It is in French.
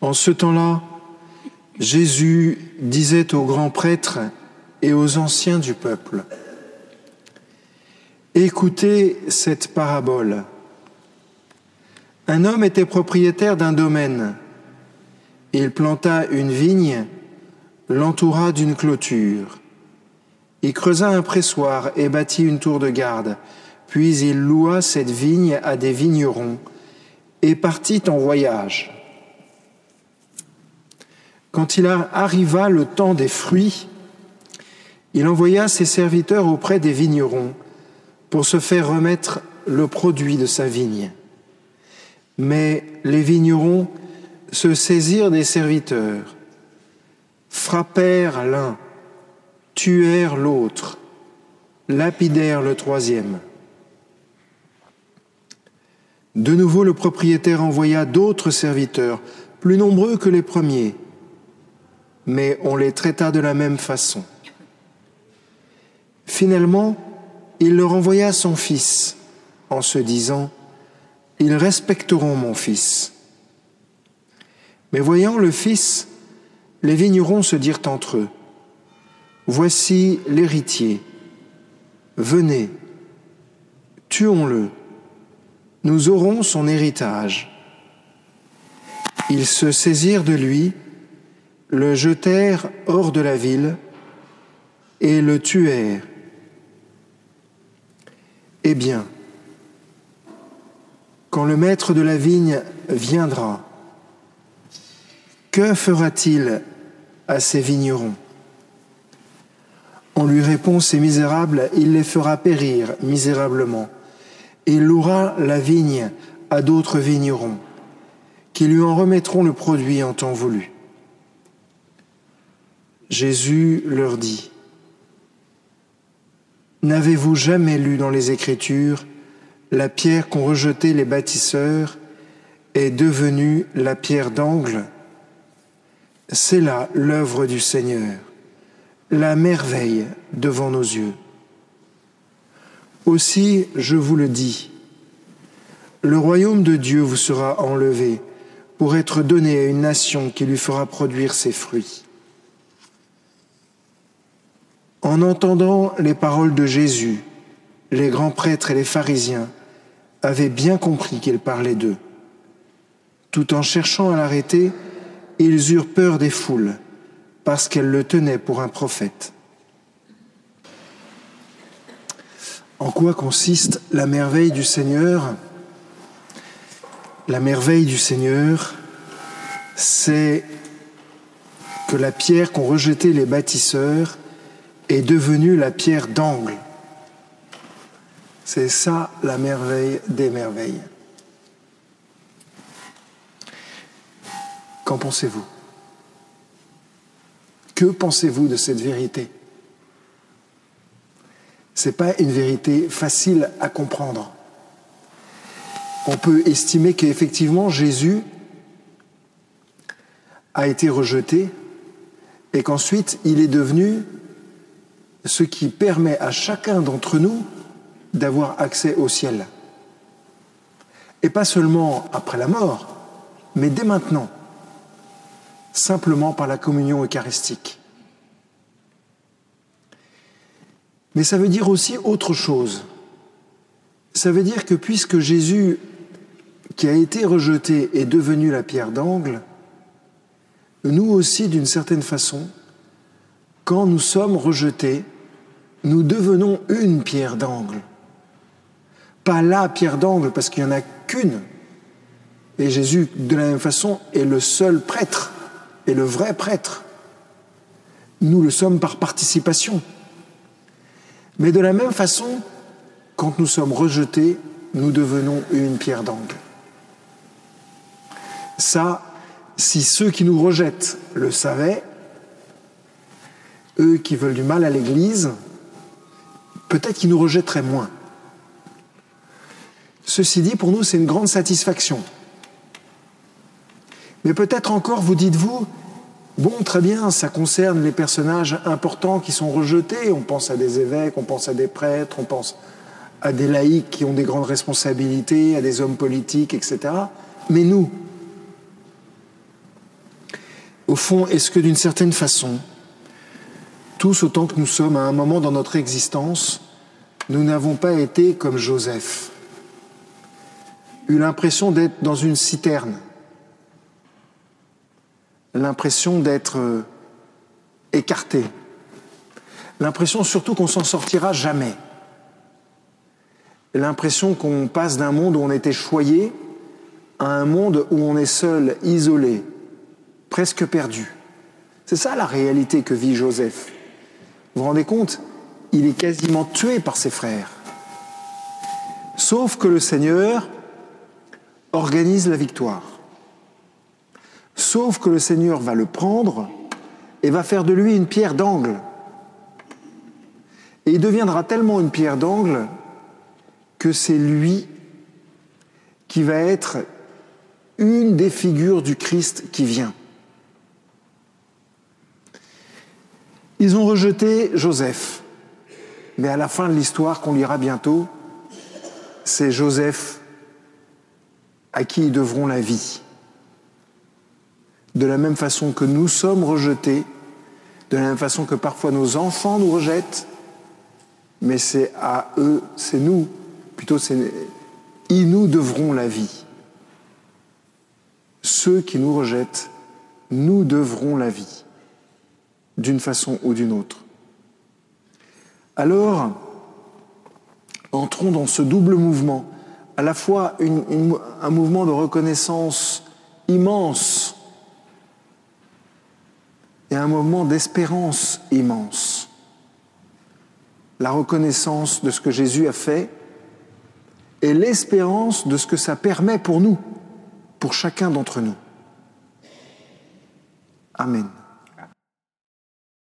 En ce temps-là, Jésus disait aux grands prêtres et aux anciens du peuple, Écoutez cette parabole. Un homme était propriétaire d'un domaine. Il planta une vigne, l'entoura d'une clôture. Il creusa un pressoir et bâtit une tour de garde. Puis il loua cette vigne à des vignerons et partit en voyage. Quand il arriva le temps des fruits, il envoya ses serviteurs auprès des vignerons pour se faire remettre le produit de sa vigne. Mais les vignerons se saisirent des serviteurs, frappèrent l'un, tuèrent l'autre, lapidèrent le troisième. De nouveau, le propriétaire envoya d'autres serviteurs, plus nombreux que les premiers, mais on les traita de la même façon. Finalement, il leur envoya son fils en se disant, Ils respecteront mon fils. Mais voyant le fils, les vignerons se dirent entre eux, Voici l'héritier, venez, tuons-le, nous aurons son héritage. Ils se saisirent de lui, le jetèrent hors de la ville et le tuèrent. Eh bien, quand le maître de la vigne viendra, que fera-t-il à ces vignerons? On lui répond, ces misérables, il les fera périr misérablement. Il louera la vigne à d'autres vignerons, qui lui en remettront le produit en temps voulu. Jésus leur dit, N'avez-vous jamais lu dans les Écritures la pierre qu'ont rejetée les bâtisseurs est devenue la pierre d'angle? C'est là l'œuvre du Seigneur, la merveille devant nos yeux. Aussi, je vous le dis, le royaume de Dieu vous sera enlevé pour être donné à une nation qui lui fera produire ses fruits. En entendant les paroles de Jésus, les grands prêtres et les pharisiens avaient bien compris qu'il parlait d'eux. Tout en cherchant à l'arrêter, ils eurent peur des foules, parce qu'elles le tenaient pour un prophète. En quoi consiste la merveille du Seigneur? La merveille du Seigneur, c'est que la pierre qu'ont rejetée les bâtisseurs est devenue la pierre d'angle. C'est ça la merveille des merveilles. Qu'en pensez-vous? Que pensez-vous de cette vérité? Ce n'est pas une vérité facile à comprendre. On peut estimer qu'effectivement Jésus a été rejeté et qu'ensuite il est devenu ce qui permet à chacun d'entre nous d'avoir accès au ciel. Et pas seulement après la mort, mais dès maintenant, simplement par la communion eucharistique. Mais ça veut dire aussi autre chose. Ça veut dire que puisque Jésus, qui a été rejeté, est devenu la pierre d'angle, nous aussi, d'une certaine façon, quand nous sommes rejetés, nous devenons une pierre d'angle. Pas la pierre d'angle, parce qu'il n'y en a qu'une. Et Jésus, de la même façon, est le seul prêtre, est le vrai prêtre. Nous le sommes par participation. Mais de la même façon, quand nous sommes rejetés, nous devenons une pierre d'angle. Ça, si ceux qui nous rejettent le savaient, eux qui veulent du mal à l'Église, peut-être qu'ils nous rejetteraient moins. Ceci dit, pour nous, c'est une grande satisfaction. Mais peut-être encore, vous dites-vous, bon, très bien, ça concerne les personnages importants qui sont rejetés. On pense à des évêques, on pense à des prêtres, on pense à des laïcs qui ont des grandes responsabilités, à des hommes politiques, etc. Mais nous, Au fond, est-ce que d'une certaine façon, tous autant que nous sommes à un moment dans notre existence, nous n'avons pas été comme Joseph, eu l'impression d'être dans une citerne, l'impression d'être euh, écarté, l'impression surtout qu'on s'en sortira jamais, l'impression qu'on passe d'un monde où on était choyé à un monde où on est seul, isolé, presque perdu. C'est ça la réalité que vit Joseph. Vous vous rendez compte Il est quasiment tué par ses frères. Sauf que le Seigneur organise la victoire. Sauf que le Seigneur va le prendre et va faire de lui une pierre d'angle. Et il deviendra tellement une pierre d'angle que c'est lui qui va être une des figures du Christ qui vient. Ils ont rejeté Joseph, mais à la fin de l'histoire qu'on lira bientôt, c'est Joseph à qui ils devront la vie. De la même façon que nous sommes rejetés, de la même façon que parfois nos enfants nous rejettent, mais c'est à eux, c'est nous, plutôt c'est ils nous devront la vie. Ceux qui nous rejettent, nous devrons la vie d'une façon ou d'une autre. Alors, entrons dans ce double mouvement, à la fois un mouvement de reconnaissance immense et un mouvement d'espérance immense. La reconnaissance de ce que Jésus a fait et l'espérance de ce que ça permet pour nous, pour chacun d'entre nous. Amen.